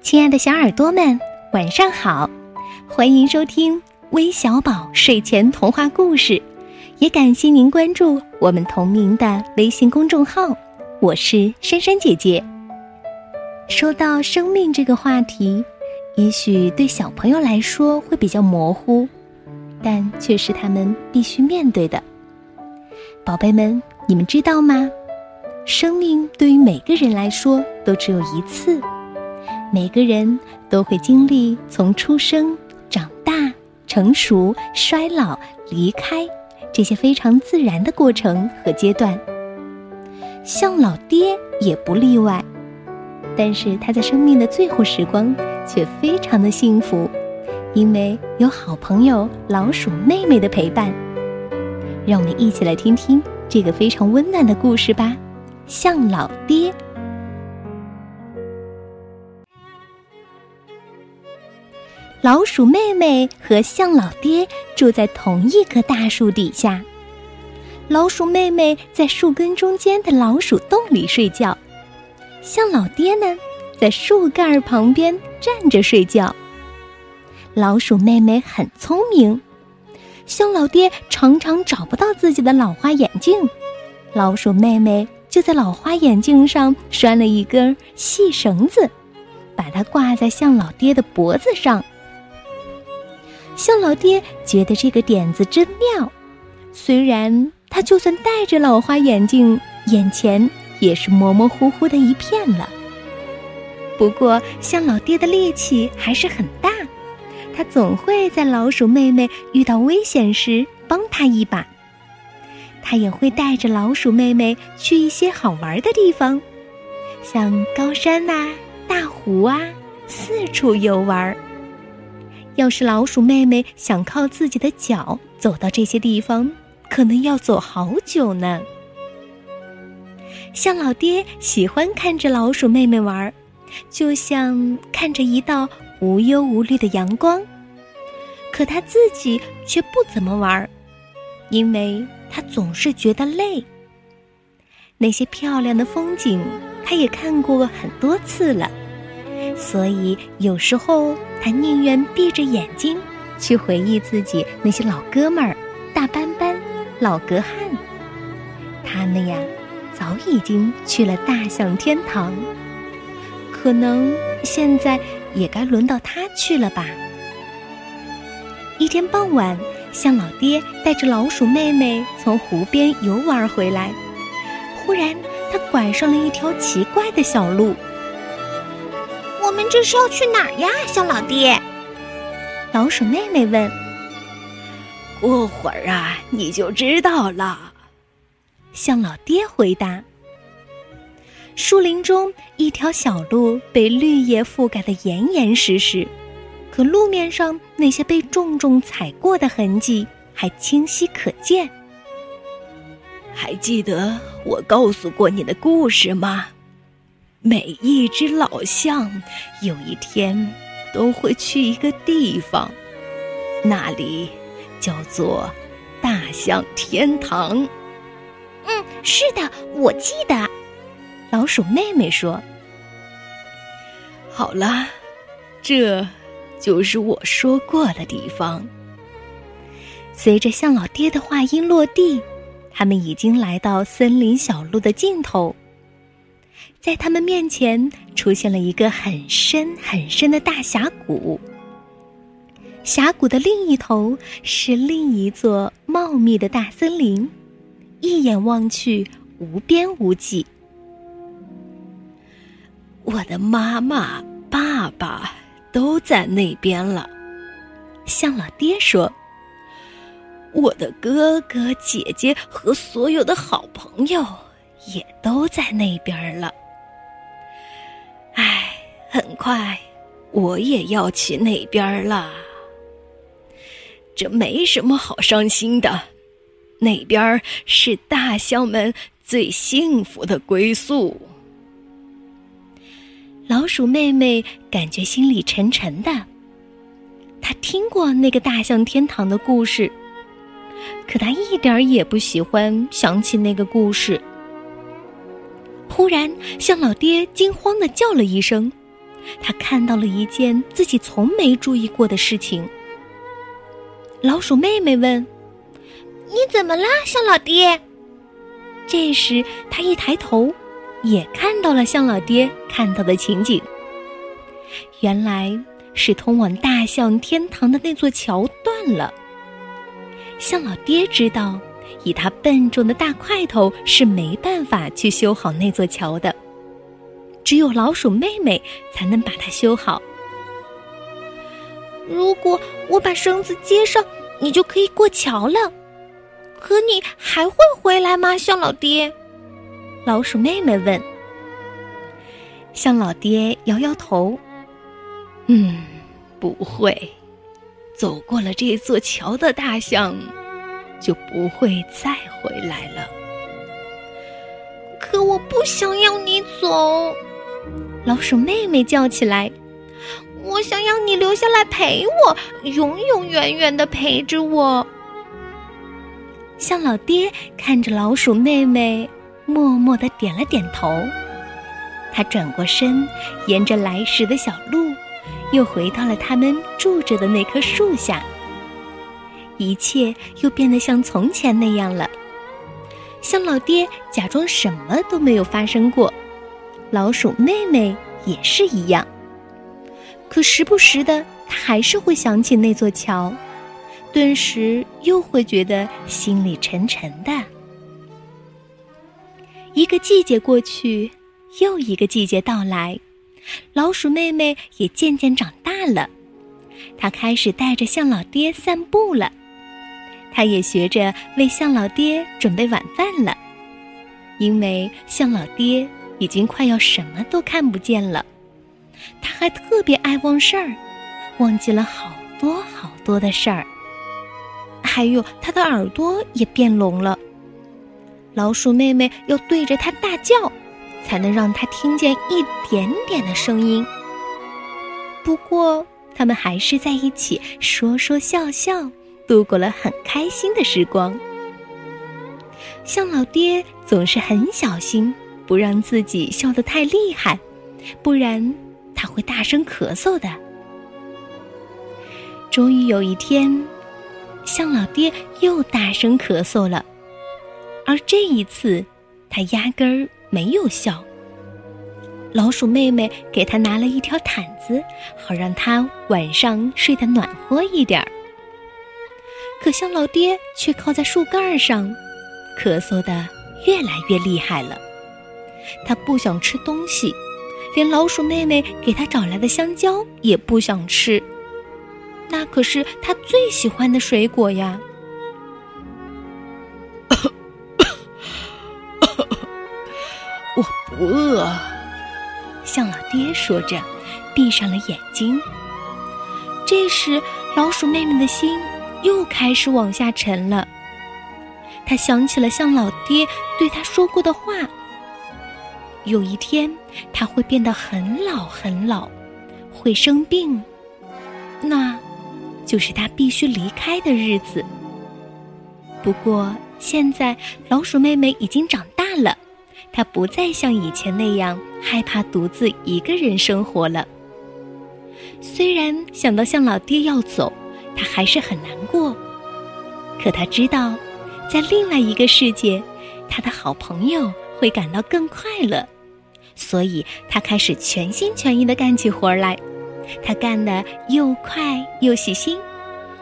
亲爱的小耳朵们，晚上好！欢迎收听微小宝睡前童话故事，也感谢您关注我们同名的微信公众号。我是珊珊姐姐。说到生命这个话题，也许对小朋友来说会比较模糊，但却是他们必须面对的。宝贝们，你们知道吗？生命对于每个人来说都只有一次。每个人都会经历从出生、长大、成熟、衰老、离开这些非常自然的过程和阶段。像老爹也不例外，但是他在生命的最后时光却非常的幸福，因为有好朋友老鼠妹妹的陪伴。让我们一起来听听这个非常温暖的故事吧，像老爹。老鼠妹妹和象老爹住在同一棵大树底下。老鼠妹妹在树根中间的老鼠洞里睡觉，象老爹呢，在树干旁边站着睡觉。老鼠妹妹很聪明，象老爹常常找不到自己的老花眼镜，老鼠妹妹就在老花眼镜上拴了一根细绳子，把它挂在象老爹的脖子上。象老爹觉得这个点子真妙，虽然他就算戴着老花眼镜，眼前也是模模糊糊的一片了。不过，象老爹的力气还是很大，他总会在老鼠妹妹遇到危险时帮她一把。他也会带着老鼠妹妹去一些好玩的地方，像高山呐、大湖啊，四处游玩。要是老鼠妹妹想靠自己的脚走到这些地方，可能要走好久呢。象老爹喜欢看着老鼠妹妹玩，就像看着一道无忧无虑的阳光。可他自己却不怎么玩，因为他总是觉得累。那些漂亮的风景，他也看过很多次了。所以有时候他宁愿闭着眼睛去回忆自己那些老哥们儿、大斑斑、老格汉。他们呀，早已经去了大象天堂，可能现在也该轮到他去了吧。一天傍晚，象老爹带着老鼠妹妹从湖边游玩回来，忽然他拐上了一条奇怪的小路。我们这是要去哪儿呀，小老爹？老鼠妹妹问。过会儿啊，你就知道了。向老爹回答。树林中一条小路被绿叶覆盖的严严实实，可路面上那些被重重踩过的痕迹还清晰可见。还记得我告诉过你的故事吗？每一只老象有一天都会去一个地方，那里叫做大象天堂。嗯，是的，我记得。老鼠妹妹说：“好了，这就是我说过的地方。”随着象老爹的话音落地，他们已经来到森林小路的尽头。在他们面前出现了一个很深很深的大峡谷，峡谷的另一头是另一座茂密的大森林，一眼望去无边无际。我的妈妈、爸爸都在那边了，向老爹说：“我的哥哥、姐姐和所有的好朋友也都在那边了。”快我也要去那边了。这没什么好伤心的，那边是大象们最幸福的归宿。老鼠妹妹感觉心里沉沉的，她听过那个大象天堂的故事，可她一点也不喜欢想起那个故事。忽然，象老爹惊慌的叫了一声，他看到了一件自己从没注意过的事情。老鼠妹妹问：“你怎么啦，象老爹？”这时，他一抬头，也看到了象老爹看到的情景。原来是通往大象天堂的那座桥断了。象老爹知道，以他笨重的大块头是没办法去修好那座桥的。只有老鼠妹妹才能把它修好。如果我把绳子接上，你就可以过桥了。可你还会回来吗，象老爹？老鼠妹妹问。象老爹摇摇头：“嗯，不会。走过了这座桥的大象，就不会再回来了。”可我不想要你走。老鼠妹妹叫起来：“我想要你留下来陪我，永永远远的陪着我。”象老爹看着老鼠妹妹，默默的点了点头。他转过身，沿着来时的小路，又回到了他们住着的那棵树下。一切又变得像从前那样了。象老爹假装什么都没有发生过。老鼠妹妹也是一样，可时不时的，她还是会想起那座桥，顿时又会觉得心里沉沉的。一个季节过去，又一个季节到来，老鼠妹妹也渐渐长大了，她开始带着象老爹散步了，她也学着为象老爹准备晚饭了，因为象老爹。已经快要什么都看不见了，他还特别爱忘事儿，忘记了好多好多的事儿。还有他的耳朵也变聋了，老鼠妹妹要对着他大叫，才能让他听见一点点的声音。不过他们还是在一起说说笑笑，度过了很开心的时光。象老爹总是很小心。不让自己笑得太厉害，不然他会大声咳嗽的。终于有一天，象老爹又大声咳嗽了，而这一次他压根儿没有笑。老鼠妹妹给他拿了一条毯子，好让他晚上睡得暖和一点儿。可象老爹却靠在树干上，咳嗽的越来越厉害了。他不想吃东西，连老鼠妹妹给他找来的香蕉也不想吃。那可是他最喜欢的水果呀！我不饿，向老爹说着，闭上了眼睛。这时，老鼠妹妹的心又开始往下沉了。她想起了向老爹对她说过的话。有一天，他会变得很老很老，会生病，那，就是他必须离开的日子。不过，现在老鼠妹妹已经长大了，她不再像以前那样害怕独自一个人生活了。虽然想到向老爹要走，她还是很难过，可她知道，在另外一个世界，她的好朋友会感到更快乐。所以，他开始全心全意的干起活来。他干得又快又细心。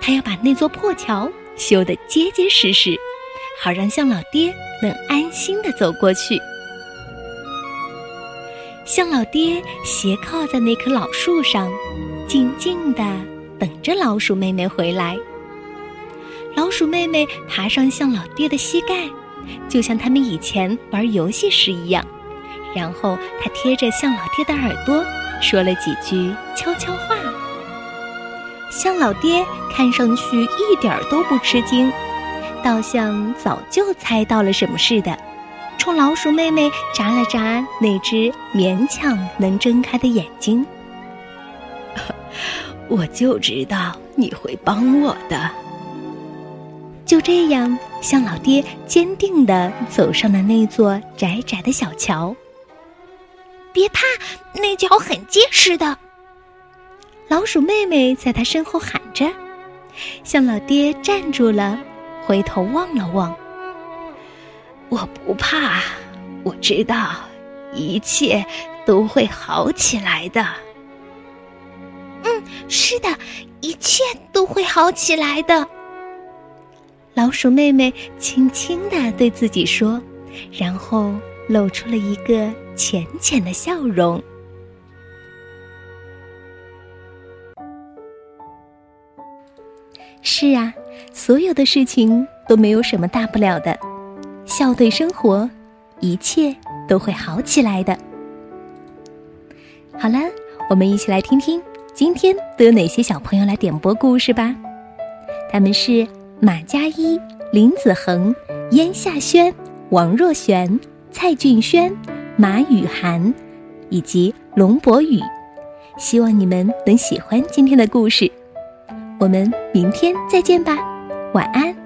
他要把那座破桥修得结结实实，好让象老爹能安心的走过去。象老爹斜靠在那棵老树上，静静的等着老鼠妹妹回来。老鼠妹妹爬上象老爹的膝盖，就像他们以前玩游戏时一样。然后他贴着向老爹的耳朵说了几句悄悄话。向老爹看上去一点都不吃惊，倒像早就猜到了什么似的，冲老鼠妹妹眨了眨那只勉强能睁开的眼睛。我就知道你会帮我的。就这样，向老爹坚定地走上了那座窄窄的小桥。别怕，那脚很结实的。老鼠妹妹在他身后喊着，向老爹站住了，回头望了望。我不怕，我知道一切都会好起来的。嗯，是的，一切都会好起来的。老鼠妹妹轻轻的对自己说，然后露出了一个浅浅的笑容。是啊，所有的事情都没有什么大不了的，笑对生活，一切都会好起来的。好了，我们一起来听听今天都有哪些小朋友来点播故事吧。他们是马佳一、林子恒、燕夏轩、王若璇、蔡俊轩、马雨涵，以及龙博宇。希望你们能喜欢今天的故事。我们明天再见吧，晚安。